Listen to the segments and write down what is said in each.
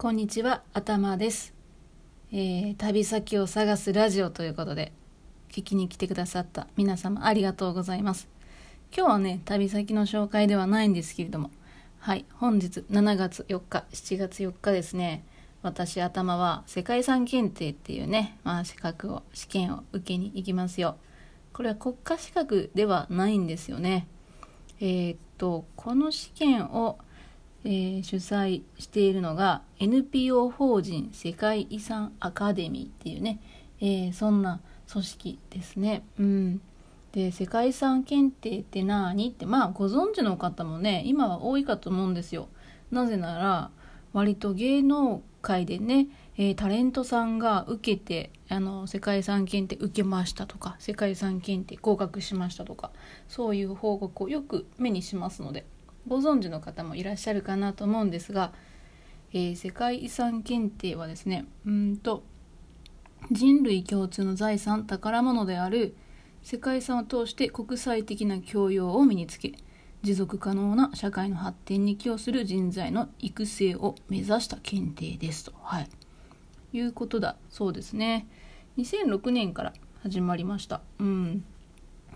こんにちは、頭です、えー、旅先を探すラジオということで、聞きに来てくださった皆様ありがとうございます。今日はね、旅先の紹介ではないんですけれども、はい、本日7月4日、7月4日ですね、私頭は世界遺産検定っていうね、まあ資格を、試験を受けに行きますよ。これは国家資格ではないんですよね。えー、っと、この試験をえー、主催しているのが NPO 法人世界遺産アカデミーっていうね、えー、そんな組織ですね。うん、で世界遺産検定って何？ってまあご存知の方もね今は多いかと思うんですよ。なぜなら割と芸能界でね、えー、タレントさんが受けてあの世界遺産検定受けましたとか世界遺産検定合格しましたとかそういう報告をよく目にしますのでご存知の方もいらっしゃるかなと思うんですが、えー、世界遺産検定はですねうんと人類共通の財産宝物である世界遺産を通して国際的な教養を身につけ持続可能な社会の発展に寄与する人材の育成を目指した検定ですと、はい、いうことだそうですね。2006年から始まりました。うん。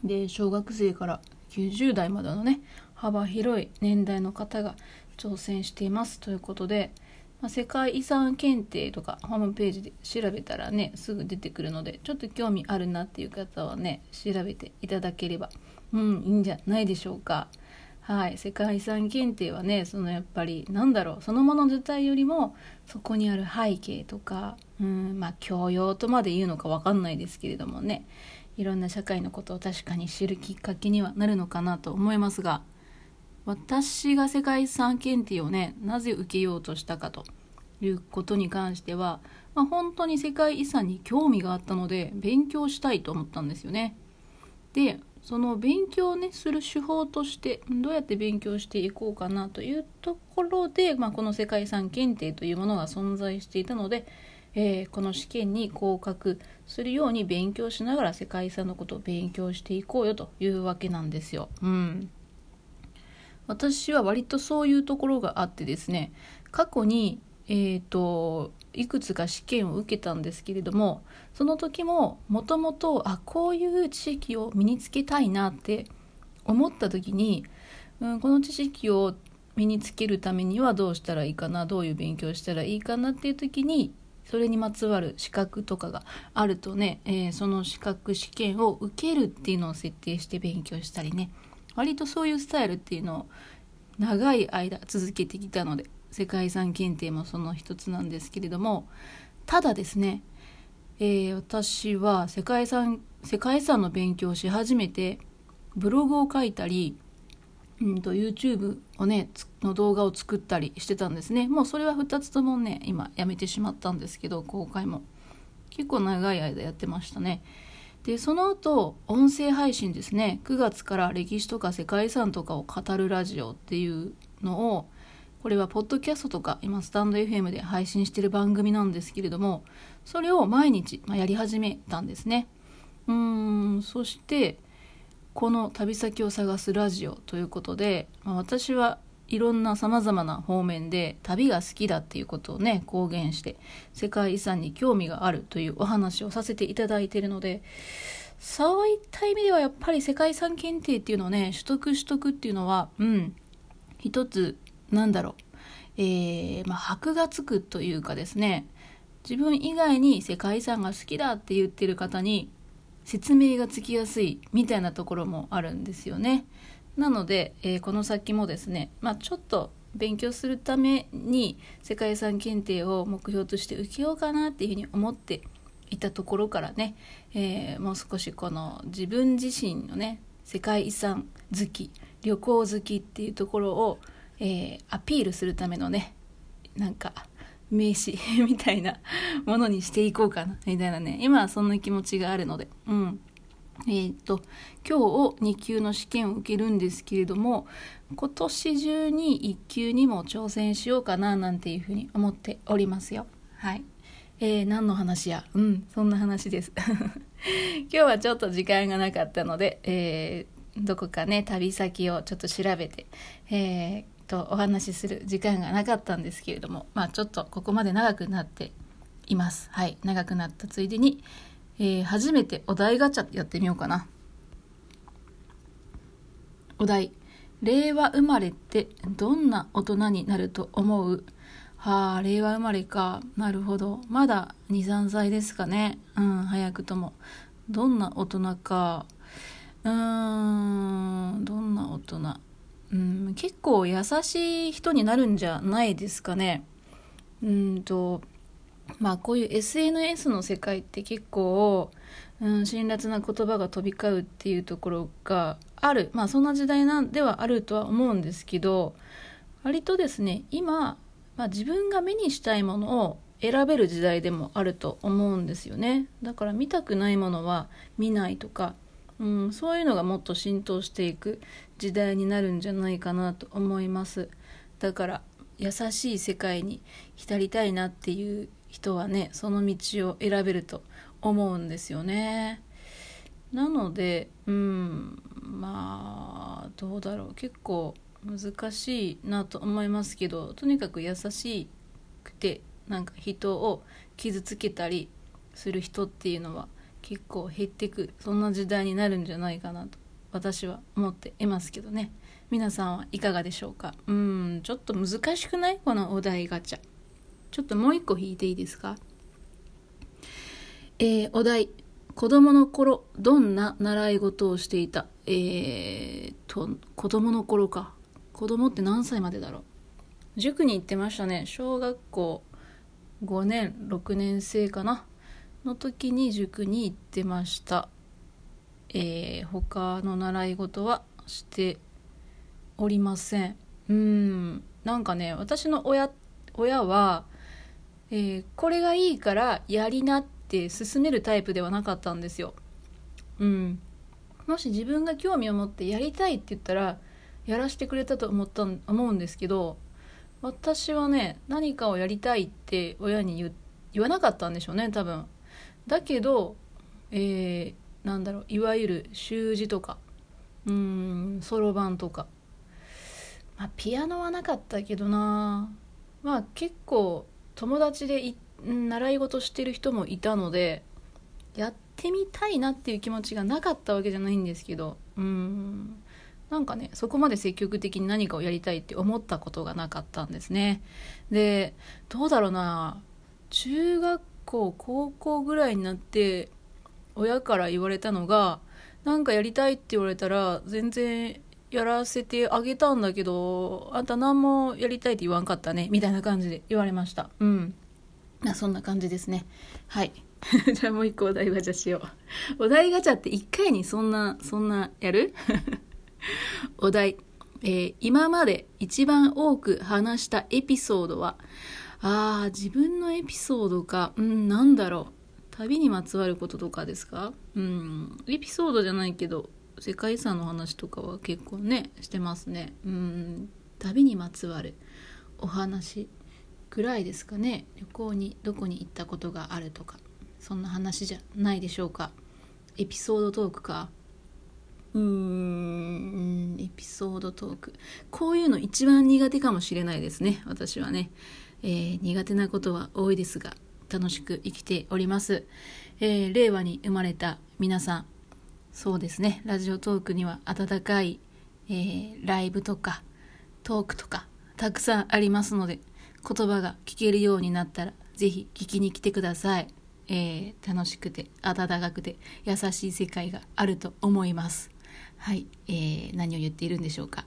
で小学生から90代までのね幅広い年代の方が挑戦していますということで、まあ、世界遺産検定とかホームページで調べたらねすぐ出てくるのでちょっと興味あるなっていう方はね調べていただければうんいいんじゃないでしょうか。はい、世界遺産検定はねそのやっぱりなんだろうそのもの自体よりもそこにある背景とかうんまあ教養とまで言うのか分かんないですけれどもねいろんな社会のことを確かに知るきっかけにはなるのかなと思いますが私が世界遺産検定をねなぜ受けようとしたかということに関しては、まあ、本当に世界遺産に興味があったので勉強したいと思ったんですよね。でその勉強をねする手法としてどうやって勉強していこうかなというところで、まあ、この世界遺産検定というものが存在していたので、えー、この試験に合格するように勉強しながら世界遺産のことを勉強していこうよというわけなんですよ。うん私は割とそういうところがあってですね過去にえーと、いくつか試験を受けたんですけれどもその時ももともとあこういう知識を身につけたいなって思った時に、うん、この知識を身につけるためにはどうしたらいいかなどういう勉強したらいいかなっていう時にそれにまつわる資格とかがあるとね、えー、その資格試験を受けるっていうのを設定して勉強したりね割とそういうスタイルっていうのを長い間続けてきたので世界遺産検定もその一つなんですけれどもただですね、えー、私は世界遺産世界遺産の勉強をし始めてブログを書いたり、うんと、YouTube をねの動画を作ったりしてたんですね。もうそれは2つともね今やめてしまったんですけど公開も。結構長い間やってましたね。でその後音声配信ですね。9月から歴史とか世界遺産とかを語るラジオっていうのをこれはポッドキャストとか今スタンド FM で配信してる番組なんですけれどもそれを毎日、まあ、やり始めたんですね。うーんそしてこの旅先を探すラジオということで、まあ、私はいろんなさまざまな方面で旅が好きだっていうことをね公言して世界遺産に興味があるというお話をさせていただいているのでそういった意味ではやっぱり世界遺産検定っていうのをね取得取得っていうのはうん一つなんだろうえー、まあ、箔がつくというかですね自分以外に世界遺産が好きだって言ってる方に説明がつきやすいみたいなところもあるんですよね。なので、えー、この先もですね、まあ、ちょっと勉強するために世界遺産検定を目標として受けようかなっていうふうに思っていたところからね、えー、もう少しこの自分自身のね世界遺産好き旅行好きっていうところを、えー、アピールするためのねなんか名刺 みたいなものにしていこうかなみたいなね今はそんな気持ちがあるのでうん。えー、っと今日2級の試験を受けるんですけれども今年中に1級にも挑戦しようかななんていうふうに思っておりますよ。はい。えー、何の話や？うんそんな話です。今日はちょっと時間がなかったので、えー、どこかね旅先をちょっと調べて、えーとお話しする時間がなかったんですけれどもまあちょっとここまで長くなっています。はい。長くなったついでに、えー、初めてお題ガチャやってみようかな。お題。令和生まれってどんな大人になると思う？はあ令和生まれか。なるほど。まだ23歳ですかね。うん早くとも。どんな大人か。うーんどんな大人。うん結構優しい人になるんじゃないですかね。うんとまあこういう SNS の世界って結構、うん、辛辣な言葉が飛び交うっていうところがある。まあそんな時代なんではあるとは思うんですけど割とですね今、まあ、自分が目にしたいものを選べる時代でもあると思うんですよね。だから見たくないものは見ないとか、うん、そういうのがもっと浸透していく時代になるんじゃないかなと思います。だから優しい世界に浸りたいなっていう人はねその道を選べると思うんですよね。なのでうんまあどうだろう。結構難しいなと思いますけどとにかく優しくてなんか人を傷つけたりする人っていうのは結構減ってくそんな時代になるんじゃないかなと私は思っていますけどね。皆さんはいかがでしょうか？うんちょっと難しくない？このお題ガチャ。ちょっともう一個引いていいですか？えー、お題。子供の頃どんな習い事をしていた？えー、と子供の頃か。子供って何歳までだろう？塾に行ってましたね。小学校5年6年生かな？の時に塾に行ってました。えー、他の習い事はしておりません。うんなんかね私の親親は、えー、これがいいからやりなって勧めるタイプではなかったんですよ。うん。もし自分が興味を持ってやりたいって言ったらやらせてくれたと思った思うんですけど私はね何かをやりたいって親に言言わなかったんでしょうね多分。だけどえー、なんだろういわゆる習字とかうんそろばんとか。まあピアノはなかったけどな。まあ結構友達で習い事してる人もいたのでやってみたいなっていう気持ちがなかったわけじゃないんですけどうん。なんかねそこまで積極的に何かをやりたいって思ったことがなかったんですね。でどうだろうな。中学校高校ぐらいになって親から言われたのがなんかやりたいって言われたら全然やらせてあげたんだけどあんた何もやりたいって言わんかったねみたいな感じで言われました。うん。そんな感じですね。はい。じゃあもう一個お題ガチャしよう。お題ガチャって一回にそんなそんなやる？お題、えー、今まで一番多く話したエピソードはああ自分のエピソードか。うんなんだろう。旅にまつわることとかですか？うん。エピソードじゃないけど世界遺産の話とかは結構ねしてますね。うん旅にまつわるお話ぐらいですかね。旅行にどこに行ったことがあるとか。そんな話じゃないでしょうか。エピソードトークか。うーんエピソードトーク。こういうの一番苦手かもしれないですね。私はね、えー、苦手なことは多いですが楽しく生きております、えー、令和に生まれた皆さんそうですね。ラジオトークには温かい、えー、ライブとかトークとかたくさんありますので言葉が聞けるようになったら是非聞きに来てください、えー、楽しくて温かくて優しい世界があると思います。はい、えー、何を言っているんでしょうか。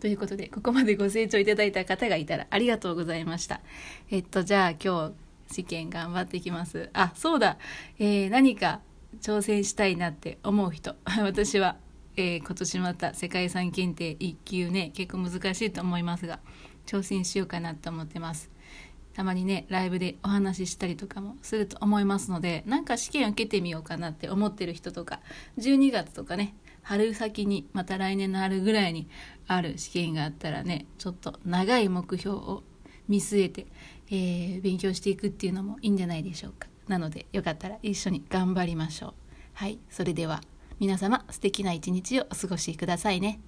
ということでここまでご清聴いただいた方がいたらありがとうございました。えっとじゃあ今日試験頑張っていきます。あそうだ、えー、何か挑戦したいなって思う人。私は、えー、今年また世界遺産検定1級ね結構難しいと思いますが挑戦しようかなと思ってます。たまにねライブでお話ししたりとかもすると思いますのでなんか試験受けてみようかなって思ってる人とか12月とかね春先にまた来年の春ぐらいにある試験があったらねちょっと長い目標を見据えて、えー、勉強していくっていうのもいいんじゃないでしょうか。なのでよかったら一緒に頑張りましょう。はい。それでは皆様素敵な一日をお過ごしくださいね。